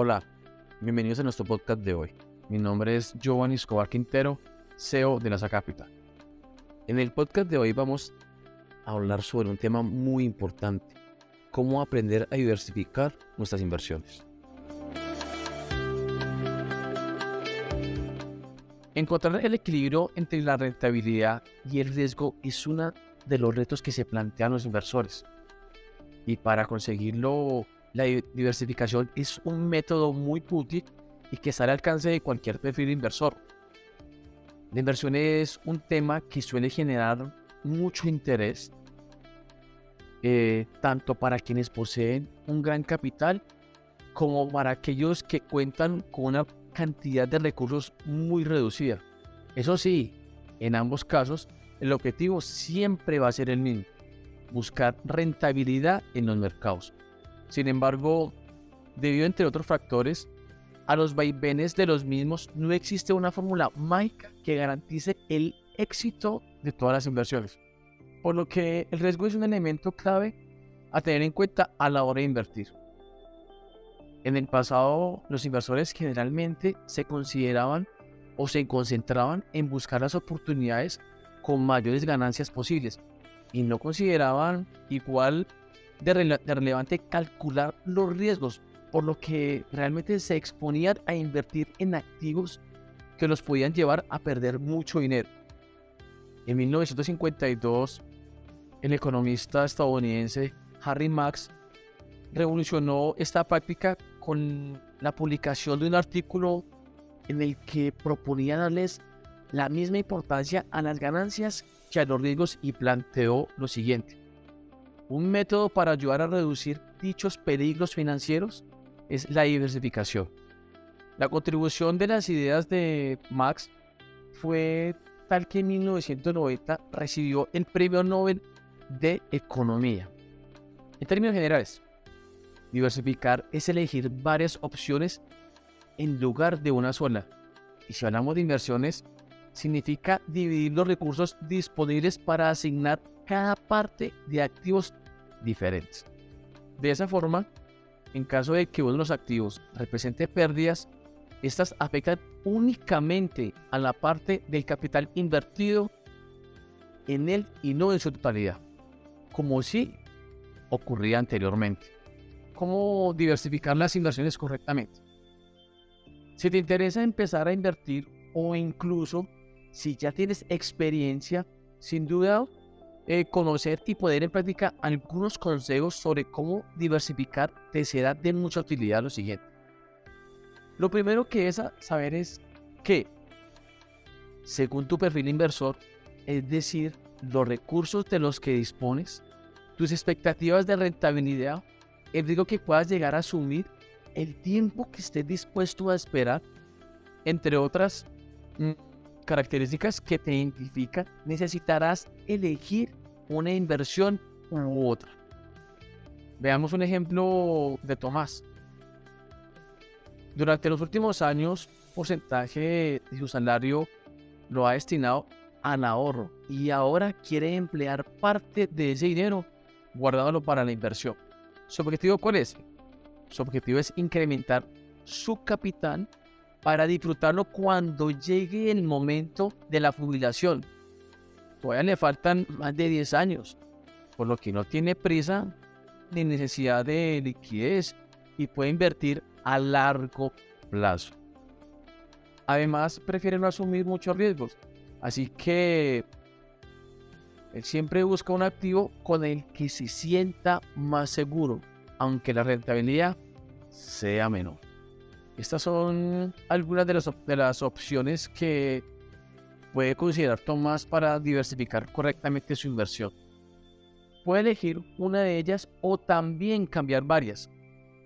Hola, bienvenidos a nuestro podcast de hoy. Mi nombre es Giovanni Escobar Quintero, CEO de NASA Capital. En el podcast de hoy vamos a hablar sobre un tema muy importante, cómo aprender a diversificar nuestras inversiones. Encontrar el equilibrio entre la rentabilidad y el riesgo es uno de los retos que se plantean los inversores. Y para conseguirlo la diversificación es un método muy útil y que está al alcance de cualquier perfil inversor. La inversión es un tema que suele generar mucho interés, eh, tanto para quienes poseen un gran capital como para aquellos que cuentan con una cantidad de recursos muy reducida. Eso sí, en ambos casos, el objetivo siempre va a ser el mismo, buscar rentabilidad en los mercados. Sin embargo, debido entre otros factores a los vaivenes de los mismos, no existe una fórmula mágica que garantice el éxito de todas las inversiones. Por lo que el riesgo es un elemento clave a tener en cuenta a la hora de invertir. En el pasado, los inversores generalmente se consideraban o se concentraban en buscar las oportunidades con mayores ganancias posibles y no consideraban igual de, relevante calcular los riesgos, por lo que realmente se exponían a invertir en activos que los podían llevar a perder mucho dinero. En 1952, el economista estadounidense Harry Max revolucionó esta práctica con la publicación de un artículo en el que proponía darles la misma importancia a las ganancias que a los riesgos y planteó lo siguiente. Un método para ayudar a reducir dichos peligros financieros es la diversificación. La contribución de las ideas de Max fue tal que en 1990 recibió el Premio Nobel de Economía. En términos generales, diversificar es elegir varias opciones en lugar de una sola. Y si hablamos de inversiones, significa dividir los recursos disponibles para asignar cada parte de activos diferentes. De esa forma, en caso de que uno de los activos represente pérdidas, estas afectan únicamente a la parte del capital invertido en él y no en su totalidad, como si ocurría anteriormente. ¿Cómo diversificar las inversiones correctamente? Si te interesa empezar a invertir o incluso si ya tienes experiencia, sin duda eh, conocer y poner en práctica algunos consejos sobre cómo diversificar te será de mucha utilidad lo siguiente. Lo primero que es saber es que, según tu perfil inversor, es decir, los recursos de los que dispones, tus expectativas de rentabilidad, el riesgo que puedas llegar a asumir, el tiempo que estés dispuesto a esperar, entre otras mm, características que te identifican, necesitarás elegir una inversión u otra. Veamos un ejemplo de Tomás. Durante los últimos años, porcentaje de su salario lo ha destinado al ahorro y ahora quiere emplear parte de ese dinero guardándolo para la inversión. ¿Su objetivo cuál es? Su objetivo es incrementar su capital para disfrutarlo cuando llegue el momento de la jubilación. Todavía le faltan más de 10 años, por lo que no tiene prisa ni necesidad de liquidez y puede invertir a largo plazo. Además, prefiere no asumir muchos riesgos, así que él siempre busca un activo con el que se sienta más seguro, aunque la rentabilidad sea menor. Estas son algunas de las, de las opciones que puede considerar Tomás para diversificar correctamente su inversión. Puede elegir una de ellas o también cambiar varias,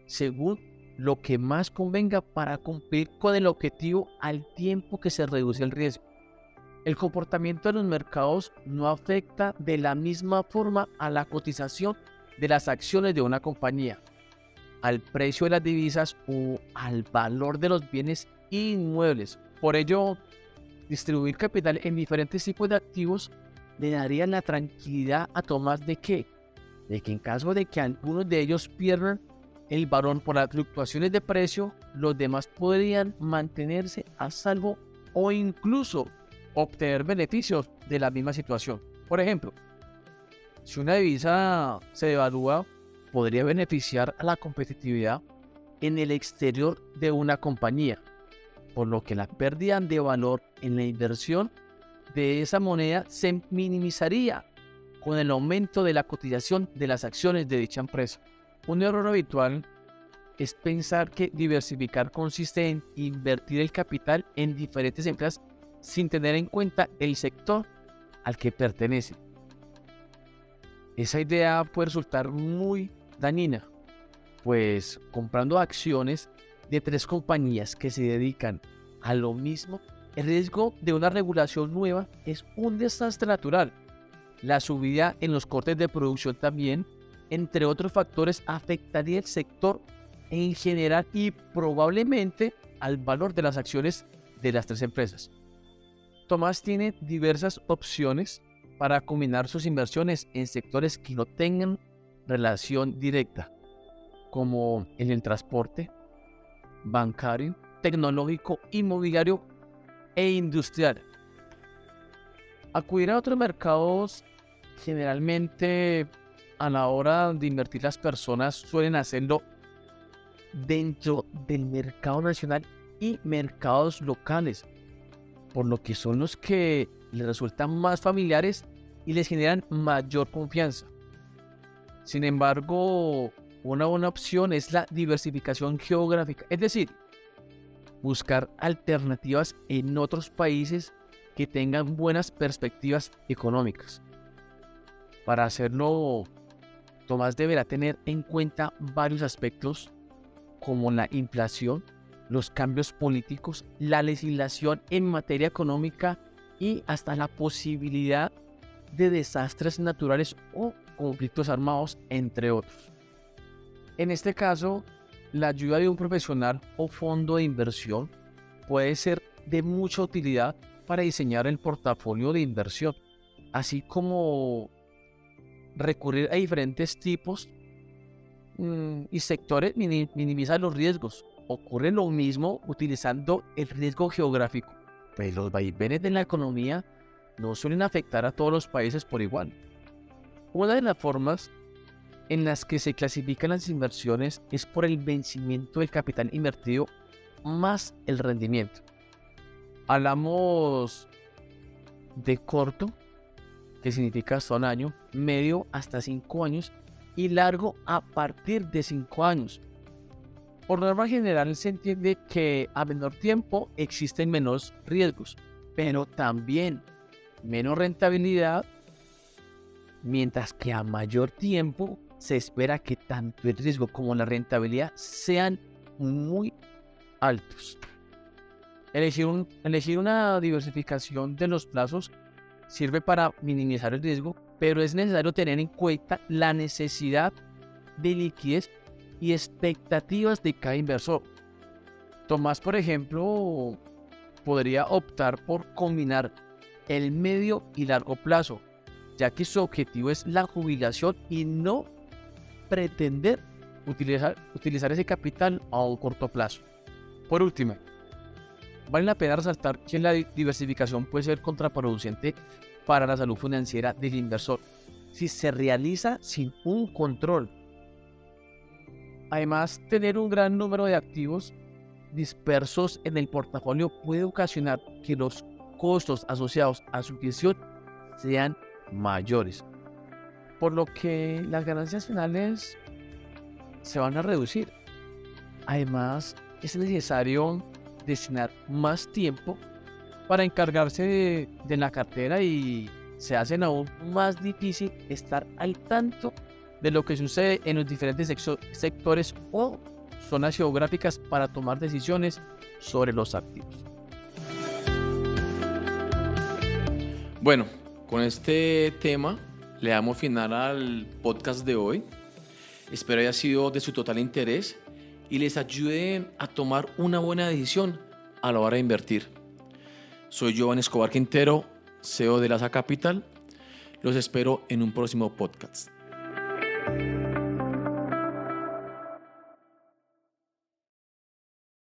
según lo que más convenga para cumplir con el objetivo al tiempo que se reduce el riesgo. El comportamiento de los mercados no afecta de la misma forma a la cotización de las acciones de una compañía al precio de las divisas o al valor de los bienes inmuebles. Por ello, distribuir capital en diferentes tipos de activos le daría la tranquilidad a Tomás de que, de que en caso de que algunos de ellos pierdan, el valor por las fluctuaciones de precio, los demás podrían mantenerse a salvo o incluso obtener beneficios de la misma situación. Por ejemplo, si una divisa se devalúa, podría beneficiar a la competitividad en el exterior de una compañía, por lo que la pérdida de valor en la inversión de esa moneda se minimizaría con el aumento de la cotización de las acciones de dicha empresa. Un error habitual es pensar que diversificar consiste en invertir el capital en diferentes empresas sin tener en cuenta el sector al que pertenece. Esa idea puede resultar muy dañina, pues comprando acciones de tres compañías que se dedican a lo mismo, el riesgo de una regulación nueva es un desastre natural. La subida en los cortes de producción también, entre otros factores, afectaría el sector en general y probablemente al valor de las acciones de las tres empresas. Tomás tiene diversas opciones para combinar sus inversiones en sectores que no tengan relación directa, como en el transporte, bancario, tecnológico, inmobiliario e industrial. Acudir a otros mercados generalmente a la hora de invertir las personas suelen hacerlo dentro del mercado nacional y mercados locales por lo que son los que les resultan más familiares y les generan mayor confianza. Sin embargo, una buena opción es la diversificación geográfica, es decir, buscar alternativas en otros países que tengan buenas perspectivas económicas. Para hacerlo, Tomás deberá tener en cuenta varios aspectos como la inflación, los cambios políticos, la legislación en materia económica y hasta la posibilidad de desastres naturales o conflictos armados, entre otros. En este caso, la ayuda de un profesional o fondo de inversión puede ser de mucha utilidad para diseñar el portafolio de inversión, así como recurrir a diferentes tipos mm, y sectores minimizar los riesgos ocurre lo mismo utilizando el riesgo geográfico. Pues los vaivenes de la economía no suelen afectar a todos los países por igual. Una de las formas en las que se clasifican las inversiones es por el vencimiento del capital invertido más el rendimiento. Hablamos de corto, que significa hasta un año, medio hasta cinco años y largo a partir de cinco años, por norma general se entiende que a menor tiempo existen menos riesgos, pero también menos rentabilidad, mientras que a mayor tiempo se espera que tanto el riesgo como la rentabilidad sean muy altos. Elegir, una diversificación de los plazos sirve para minimizar el riesgo, pero es necesario tener en cuenta la necesidad de liquidez y expectativas de cada inversor. Tomás, por ejemplo, podría optar por combinar el medio y largo plazo, ya que su objetivo es la jubilación y no pretender utilizar, utilizar ese capital a un corto plazo. Por último, vale la pena resaltar que la diversificación puede ser contraproducente para la salud financiera del inversor si se realiza sin un control Además, tener un gran número de activos dispersos en el portafolio puede ocasionar que los costos asociados a su gestión sean mayores, por lo que las ganancias finales se van a reducir. Además, es necesario destinar más tiempo para encargarse de, la cartera y se hacen aún más difícil estar al tanto de lo que sucede en los diferentes sectores o zonas geográficas para tomar decisiones sobre los activos. Bueno, con este tema le damos final al podcast de hoy. Espero haya sido de su total interés y les ayude a tomar una buena decisión a la hora de invertir. Soy Giovanni Escobar Quintero, CEO de Laza Capital. Los espero en un próximo podcast.